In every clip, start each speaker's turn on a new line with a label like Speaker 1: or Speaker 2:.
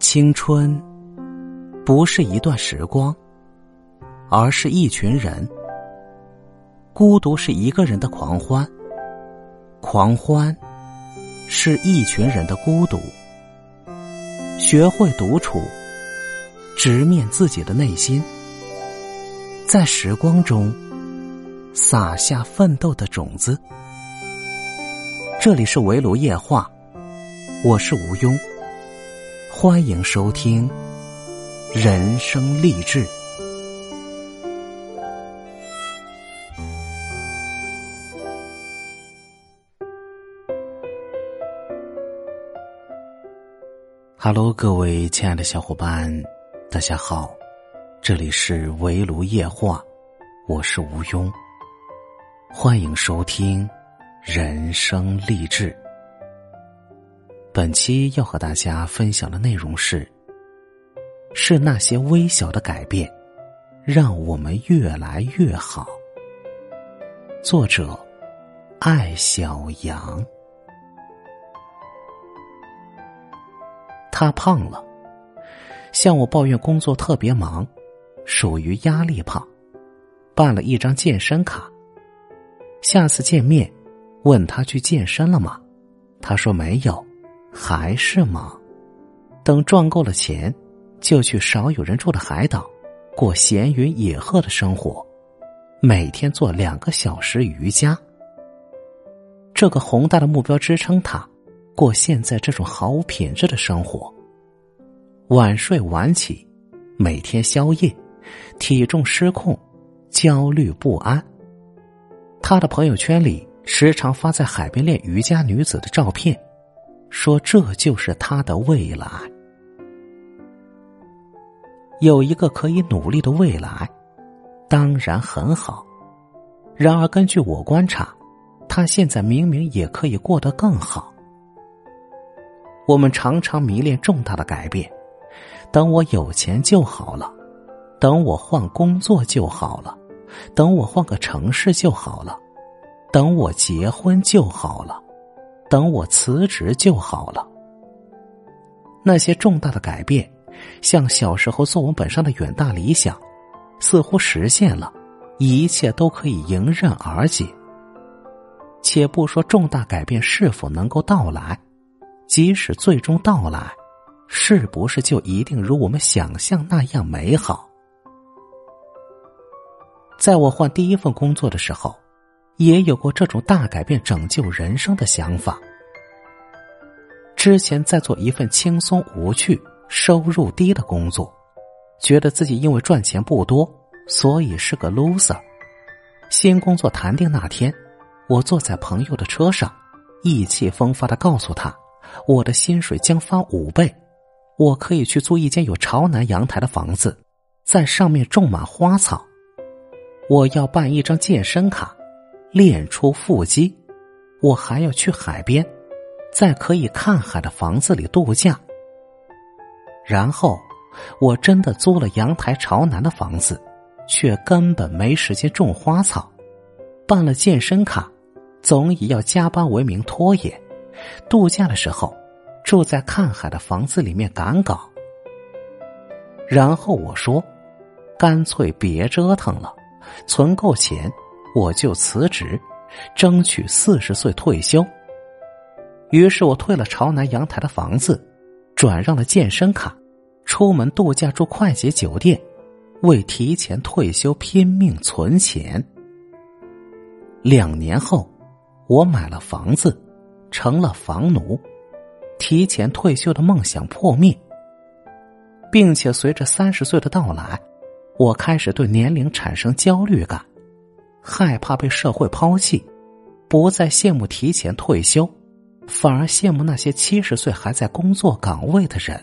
Speaker 1: 青春不是一段时光，而是一群人。孤独是一个人的狂欢，狂欢是一群人的孤独。学会独处，直面自己的内心，在时光中撒下奋斗的种子。这里是围炉夜话，我是吴庸。欢迎收听人生励志。Hello，各位亲爱的小伙伴，大家好，这里是围炉夜话，我是吴庸。欢迎收听人生励志。本期要和大家分享的内容是：是那些微小的改变，让我们越来越好。作者：爱小羊。他胖了，向我抱怨工作特别忙，属于压力胖，办了一张健身卡。下次见面，问他去健身了吗？他说没有。还是忙，等赚够了钱，就去少有人住的海岛，过闲云野鹤的生活，每天做两个小时瑜伽。这个宏大的目标支撑他过现在这种毫无品质的生活。晚睡晚起，每天宵夜，体重失控，焦虑不安。他的朋友圈里时常发在海边练瑜伽女子的照片。说这就是他的未来，有一个可以努力的未来，当然很好。然而，根据我观察，他现在明明也可以过得更好。我们常常迷恋重大的改变，等我有钱就好了，等我换工作就好了，等我换个城市就好了，等我结婚就好了。等我辞职就好了。那些重大的改变，像小时候作文本上的远大理想，似乎实现了，一切都可以迎刃而解。且不说重大改变是否能够到来，即使最终到来，是不是就一定如我们想象那样美好？在我换第一份工作的时候。也有过这种大改变、拯救人生的想法。之前在做一份轻松无趣、收入低的工作，觉得自己因为赚钱不多，所以是个 loser。新工作谈定那天，我坐在朋友的车上，意气风发的告诉他，我的薪水将翻五倍，我可以去租一间有朝南阳台的房子，在上面种满花草。我要办一张健身卡。练出腹肌，我还要去海边，在可以看海的房子里度假。然后，我真的租了阳台朝南的房子，却根本没时间种花草。办了健身卡，总以要加班为名拖延。度假的时候，住在看海的房子里面赶稿。然后我说：“干脆别折腾了，存够钱。”我就辞职，争取四十岁退休。于是我退了朝南阳台的房子，转让了健身卡，出门度假住快捷酒店，为提前退休拼命存钱。两年后，我买了房子，成了房奴，提前退休的梦想破灭，并且随着三十岁的到来，我开始对年龄产生焦虑感。害怕被社会抛弃，不再羡慕提前退休，反而羡慕那些七十岁还在工作岗位的人。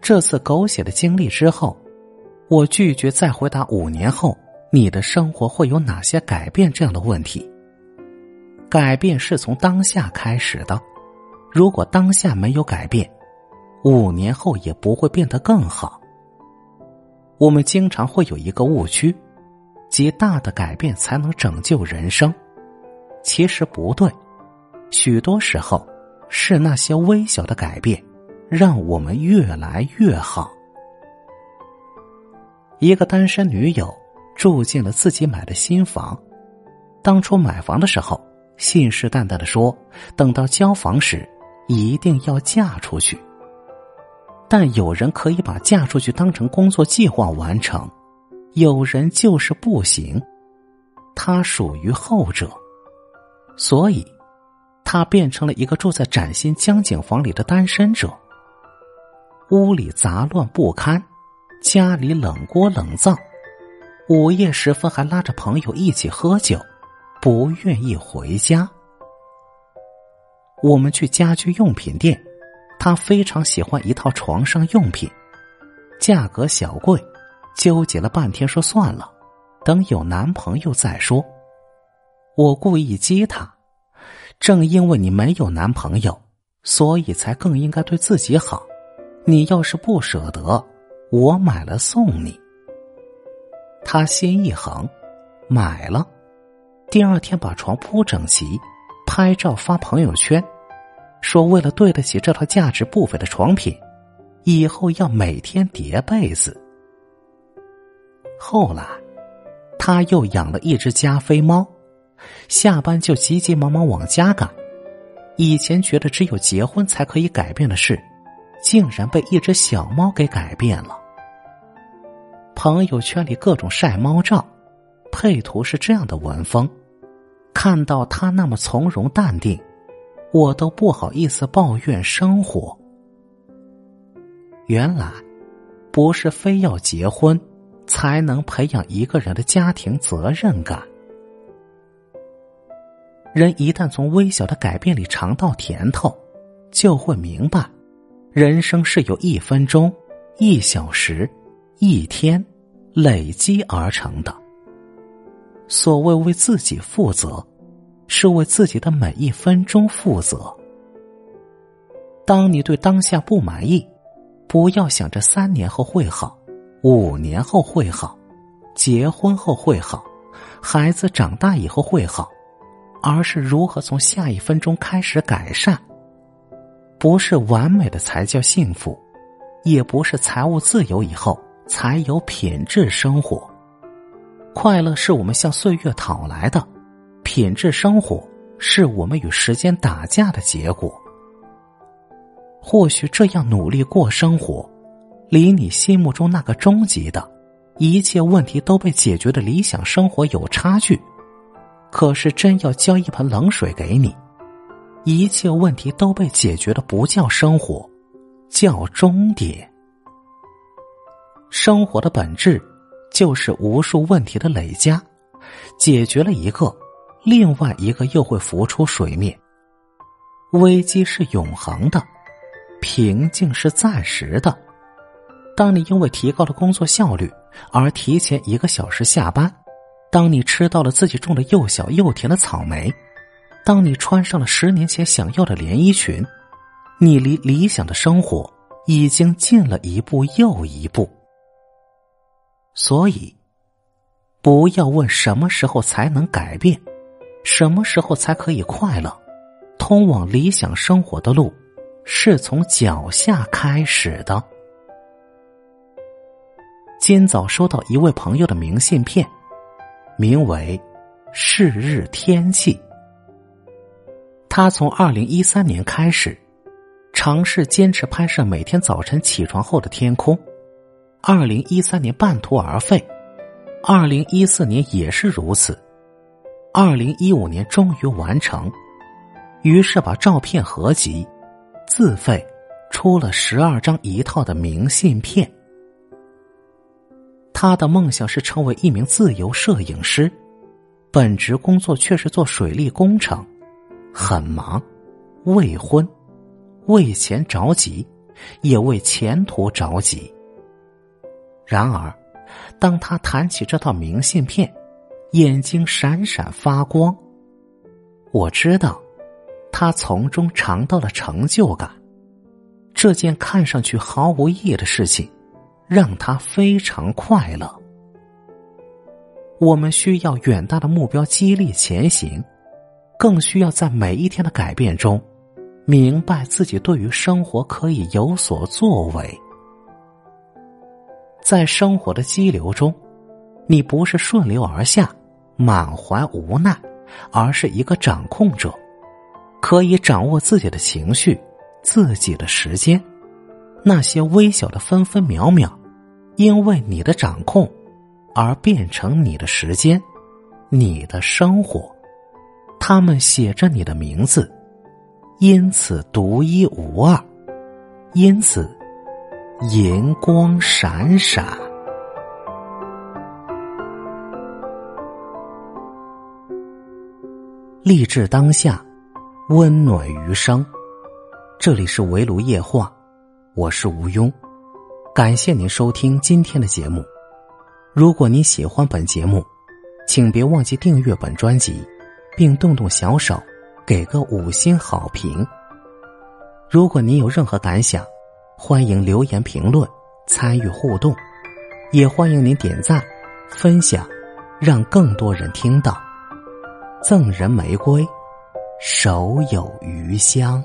Speaker 1: 这次狗血的经历之后，我拒绝再回答五年后你的生活会有哪些改变这样的问题。改变是从当下开始的，如果当下没有改变，五年后也不会变得更好。我们经常会有一个误区。极大的改变才能拯救人生，其实不对。许多时候，是那些微小的改变，让我们越来越好。一个单身女友住进了自己买的新房，当初买房的时候，信誓旦旦的说，等到交房时一定要嫁出去。但有人可以把嫁出去当成工作计划完成，有人就是不行，他属于后者，所以，他变成了一个住在崭新江景房里的单身者。屋里杂乱不堪，家里冷锅冷灶，午夜时分还拉着朋友一起喝酒，不愿意回家。我们去家居用品店。他非常喜欢一套床上用品，价格小贵，纠结了半天说算了，等有男朋友再说。我故意激他，正因为你没有男朋友，所以才更应该对自己好。你要是不舍得，我买了送你。他心一横，买了。第二天把床铺整齐，拍照发朋友圈。说为了对得起这套价值不菲的床品，以后要每天叠被子。后来，他又养了一只加菲猫，下班就急急忙忙往家赶。以前觉得只有结婚才可以改变的事，竟然被一只小猫给改变了。朋友圈里各种晒猫照，配图是这样的文风，看到他那么从容淡定。我都不好意思抱怨生活。原来，不是非要结婚才能培养一个人的家庭责任感。人一旦从微小的改变里尝到甜头，就会明白，人生是由一分钟、一小时、一天累积而成的。所谓为自己负责。是为自己的每一分钟负责。当你对当下不满意，不要想着三年后会好，五年后会好，结婚后会好，孩子长大以后会好，而是如何从下一分钟开始改善。不是完美的才叫幸福，也不是财务自由以后才有品质生活。快乐是我们向岁月讨来的。品质生活是我们与时间打架的结果。或许这样努力过生活，离你心目中那个终极的、一切问题都被解决的理想生活有差距。可是真要浇一盆冷水给你，一切问题都被解决的不叫生活，叫终点。生活的本质就是无数问题的累加，解决了一个。另外一个又会浮出水面。危机是永恒的，平静是暂时的。当你因为提高了工作效率而提前一个小时下班，当你吃到了自己种的又小又甜的草莓，当你穿上了十年前想要的连衣裙，你离理想的生活已经近了一步又一步。所以，不要问什么时候才能改变。什么时候才可以快乐？通往理想生活的路，是从脚下开始的。今早收到一位朋友的明信片，名为“是日天气”。他从二零一三年开始，尝试坚持拍摄每天早晨起床后的天空。二零一三年半途而废，二零一四年也是如此。二零一五年终于完成，于是把照片合集，自费出了十二张一套的明信片。他的梦想是成为一名自由摄影师，本职工作却是做水利工程，很忙，未婚，为钱着急，也为前途着急。然而，当他谈起这套明信片。眼睛闪闪发光，我知道，他从中尝到了成就感。这件看上去毫无意义的事情，让他非常快乐。我们需要远大的目标激励前行，更需要在每一天的改变中，明白自己对于生活可以有所作为。在生活的激流中，你不是顺流而下，满怀无奈，而是一个掌控者，可以掌握自己的情绪，自己的时间。那些微小的分分秒秒，因为你的掌控，而变成你的时间，你的生活。他们写着你的名字，因此独一无二，因此。银光闪闪，励志当下，温暖余生。这里是围炉夜话，我是吴庸，感谢您收听今天的节目。如果您喜欢本节目，请别忘记订阅本专辑，并动动小手给个五星好评。如果您有任何感想，欢迎留言评论，参与互动，也欢迎您点赞、分享，让更多人听到。赠人玫瑰，手有余香。